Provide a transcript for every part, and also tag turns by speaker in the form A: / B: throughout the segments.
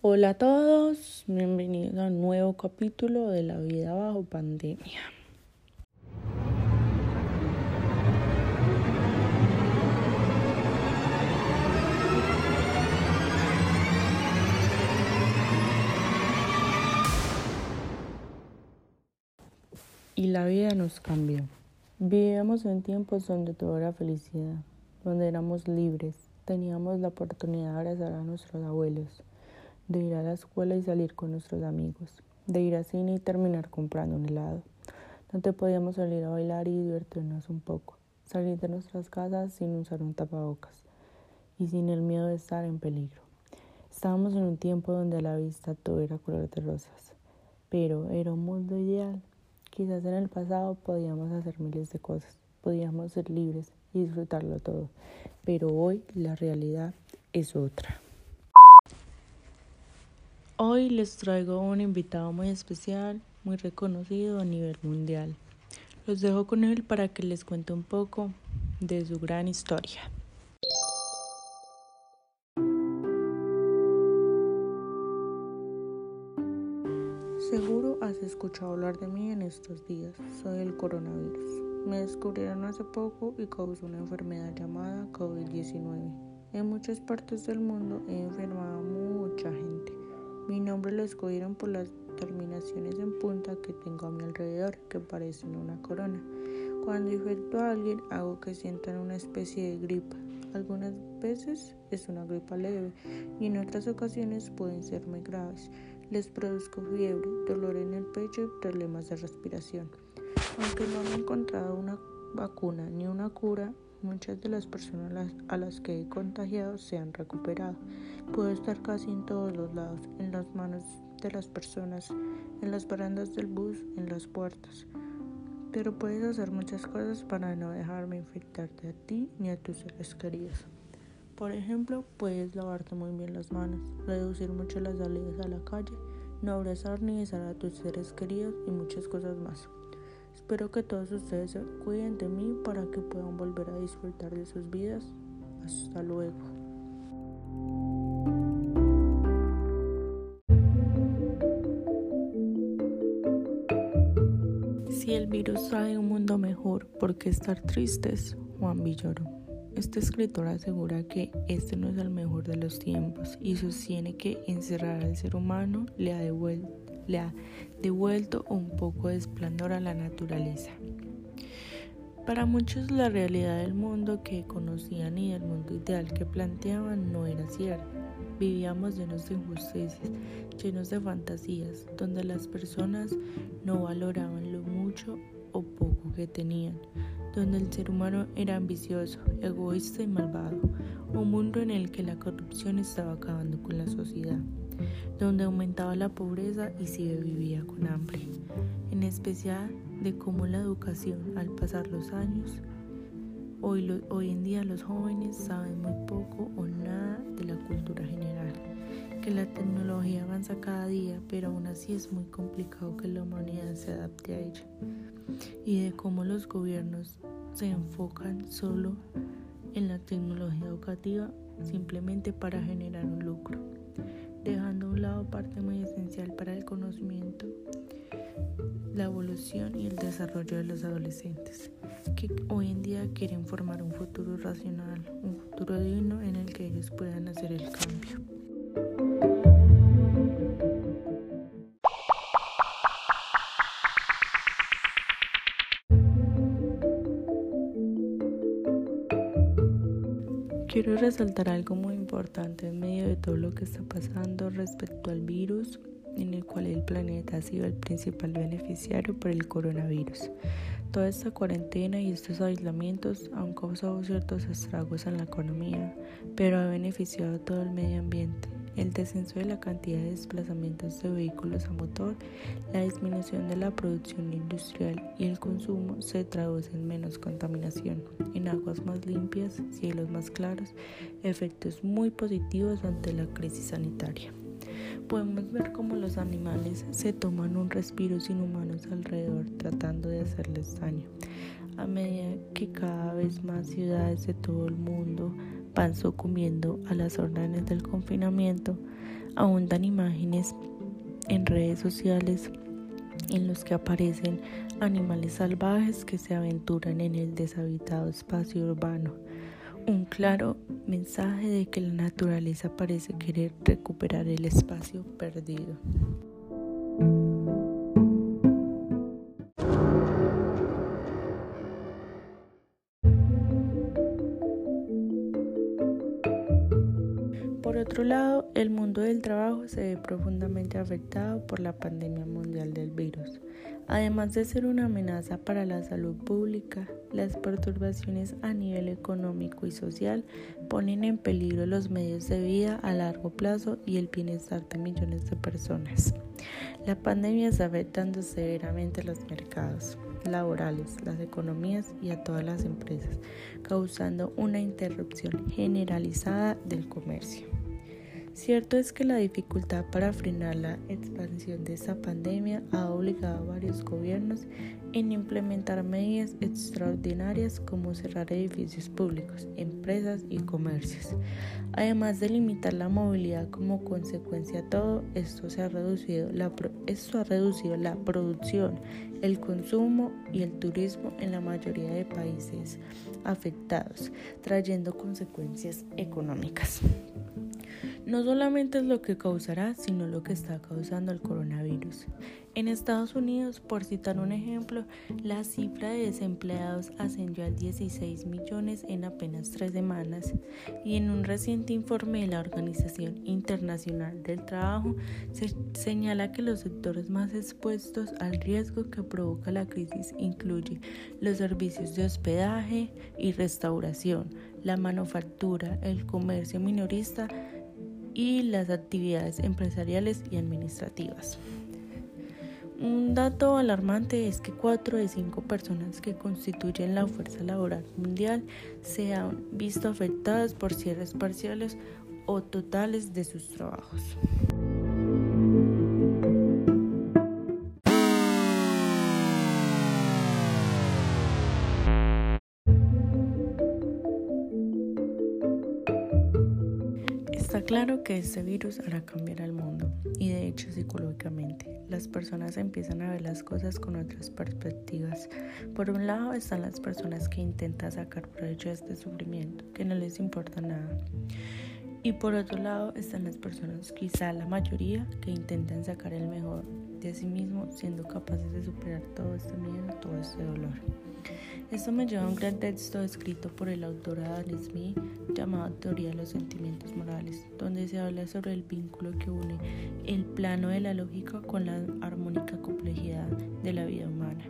A: Hola a todos, bienvenidos a un nuevo capítulo de la vida bajo pandemia. Y la vida nos cambió. Vivíamos en tiempos donde todo era felicidad, donde éramos libres, teníamos la oportunidad de abrazar a nuestros abuelos de ir a la escuela y salir con nuestros amigos, de ir al cine y terminar comprando un helado, donde podíamos salir a bailar y divertirnos un poco, salir de nuestras casas sin usar un tapabocas y sin el miedo de estar en peligro. Estábamos en un tiempo donde a la vista todo era color de rosas, pero era un mundo ideal. Quizás en el pasado podíamos hacer miles de cosas, podíamos ser libres y disfrutarlo todo, pero hoy la realidad es otra. Hoy les traigo un invitado muy especial, muy reconocido a nivel mundial. Los dejo con él para que les cuente un poco de su gran historia. Escuchado hablar de mí en estos días. Soy el coronavirus. Me descubrieron hace poco y causó una enfermedad llamada COVID-19. En muchas partes del mundo he enfermado a mucha gente. Mi nombre lo escogieron por las terminaciones en punta que tengo a mi alrededor, que parecen una corona. Cuando infecto a alguien, hago que sientan una especie de gripa. Algunas veces es una gripa leve y en otras ocasiones pueden ser muy graves. Les produzco fiebre, dolor en el pecho y problemas de respiración. Aunque no han encontrado una vacuna ni una cura, Muchas de las personas a las que he contagiado se han recuperado. Puedo estar casi en todos los lados, en las manos de las personas, en las barandas del bus, en las puertas. Pero puedes hacer muchas cosas para no dejarme infectarte a ti ni a tus seres queridos. Por ejemplo, puedes lavarte muy bien las manos, reducir mucho las salidas a la calle, no abrazar ni besar a tus seres queridos y muchas cosas más. Espero que todos ustedes se cuiden de mí para que puedan volver a disfrutar de sus vidas. Hasta luego. Virus trae un mundo mejor, ¿por qué estar tristes? Juan Villoro. Este escritor asegura que este no es el mejor de los tiempos y sostiene que encerrar al ser humano le ha le ha devuelto un poco de esplendor a la naturaleza. Para muchos la realidad del mundo que conocían y del mundo ideal que planteaban no era cierta. Vivíamos llenos de injusticias, llenos de fantasías, donde las personas no valoraban lo mucho o poco que tenían, donde el ser humano era ambicioso, egoísta y malvado, un mundo en el que la corrupción estaba acabando con la sociedad donde aumentaba la pobreza y se vivía con hambre, en especial de cómo la educación al pasar los años, hoy, hoy en día los jóvenes saben muy poco o nada de la cultura general, que la tecnología avanza cada día, pero aún así es muy complicado que la humanidad se adapte a ella, y de cómo los gobiernos se enfocan solo en la tecnología educativa simplemente para generar un lucro dejando a un lado parte muy esencial para el conocimiento, la evolución y el desarrollo de los adolescentes, que hoy en día quieren formar un futuro racional, un futuro digno en el que ellos puedan hacer el cambio. Quiero resaltar algo muy importante en medio de todo lo que está pasando respecto al virus en el cual el planeta ha sido el principal beneficiario por el coronavirus. Toda esta cuarentena y estos aislamientos han causado ciertos estragos en la economía, pero ha beneficiado a todo el medio ambiente el descenso de la cantidad de desplazamientos de vehículos a motor, la disminución de la producción industrial y el consumo se traduce en menos contaminación, en aguas más limpias, cielos más claros, efectos muy positivos ante la crisis sanitaria. Podemos ver cómo los animales se toman un respiro sin humanos alrededor tratando de hacerles daño. A medida que cada vez más ciudades de todo el mundo van sucumbiendo a las órdenes del confinamiento, abundan imágenes en redes sociales en los que aparecen animales salvajes que se aventuran en el deshabitado espacio urbano. Un claro mensaje de que la naturaleza parece querer recuperar el espacio perdido. El mundo del trabajo se ve profundamente afectado por la pandemia mundial del virus. Además de ser una amenaza para la salud pública, las perturbaciones a nivel económico y social ponen en peligro los medios de vida a largo plazo y el bienestar de millones de personas. La pandemia está afectando severamente los mercados laborales, las economías y a todas las empresas, causando una interrupción generalizada del comercio. Cierto es que la dificultad para frenar la expansión de esta pandemia ha obligado a varios gobiernos en implementar medidas extraordinarias como cerrar edificios públicos, empresas y comercios. Además de limitar la movilidad como consecuencia de todo, esto, se esto ha reducido la producción, el consumo y el turismo en la mayoría de países afectados, trayendo consecuencias económicas. No solamente es lo que causará, sino lo que está causando el coronavirus. En Estados Unidos, por citar un ejemplo, la cifra de desempleados ascendió a 16 millones en apenas tres semanas y en un reciente informe de la Organización Internacional del Trabajo se señala que los sectores más expuestos al riesgo que provoca la crisis incluyen los servicios de hospedaje y restauración, la manufactura, el comercio minorista, y las actividades empresariales y administrativas. Un dato alarmante es que 4 de 5 personas que constituyen la fuerza laboral mundial se han visto afectadas por cierres parciales o totales de sus trabajos. Está claro que este virus hará cambiar al mundo y de hecho psicológicamente las personas empiezan a ver las cosas con otras perspectivas. Por un lado están las personas que intentan sacar provecho de este sufrimiento, que no les importa nada. Y por otro lado están las personas, quizá la mayoría, que intentan sacar el mejor de sí mismo siendo capaces de superar todo este miedo, todo este dolor. Esto me lleva a un gran texto escrito por el autor Adam Smith llamado Teoría de los Sentimientos Morales, donde se habla sobre el vínculo que une el plano de la lógica con la armónica complejidad de la vida humana.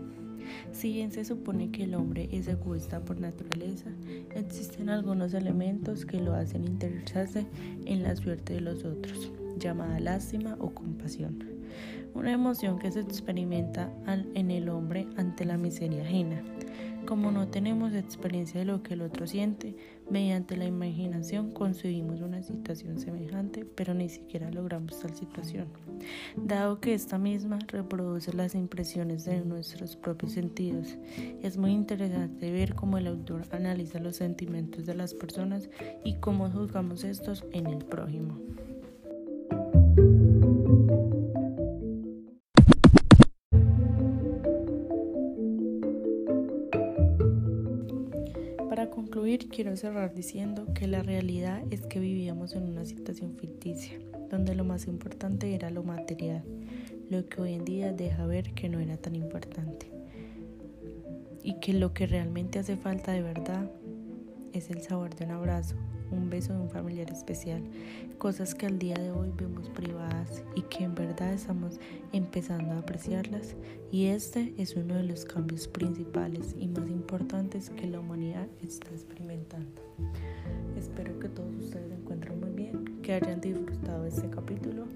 A: Si bien se supone que el hombre es egoísta por naturaleza, existen algunos elementos que lo hacen interesarse en la suerte de los otros, llamada lástima o compasión, una emoción que se experimenta en el hombre ante la miseria ajena como no tenemos experiencia de lo que el otro siente, mediante la imaginación concebimos una situación semejante, pero ni siquiera logramos tal situación, dado que esta misma reproduce las impresiones de nuestros propios sentidos. Es muy interesante ver cómo el autor analiza los sentimientos de las personas y cómo juzgamos estos en el prójimo. Quiero cerrar diciendo que la realidad es que vivíamos en una situación ficticia, donde lo más importante era lo material, lo que hoy en día deja ver que no era tan importante. Y que lo que realmente hace falta de verdad es el sabor de un abrazo, un beso de un familiar especial, cosas que al día de hoy vemos privadas y que en verdad estamos empezando a apreciarlas y este es uno de los cambios principales y más importantes que la humanidad está experimentando. Espero que todos ustedes se encuentren muy bien, que hayan disfrutado este capítulo